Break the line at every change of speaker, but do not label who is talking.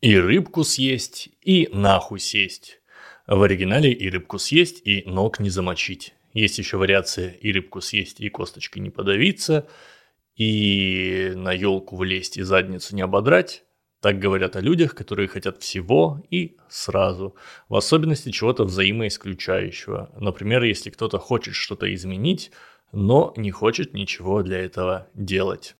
И рыбку съесть, и нахуй сесть. В оригинале и рыбку съесть, и ног не замочить. Есть еще вариация и рыбку съесть, и косточкой не подавиться, и на елку влезть и задницу не ободрать. Так говорят о людях, которые хотят всего и сразу, в особенности чего-то взаимоисключающего. Например, если кто-то хочет что-то изменить, но не хочет ничего для этого делать.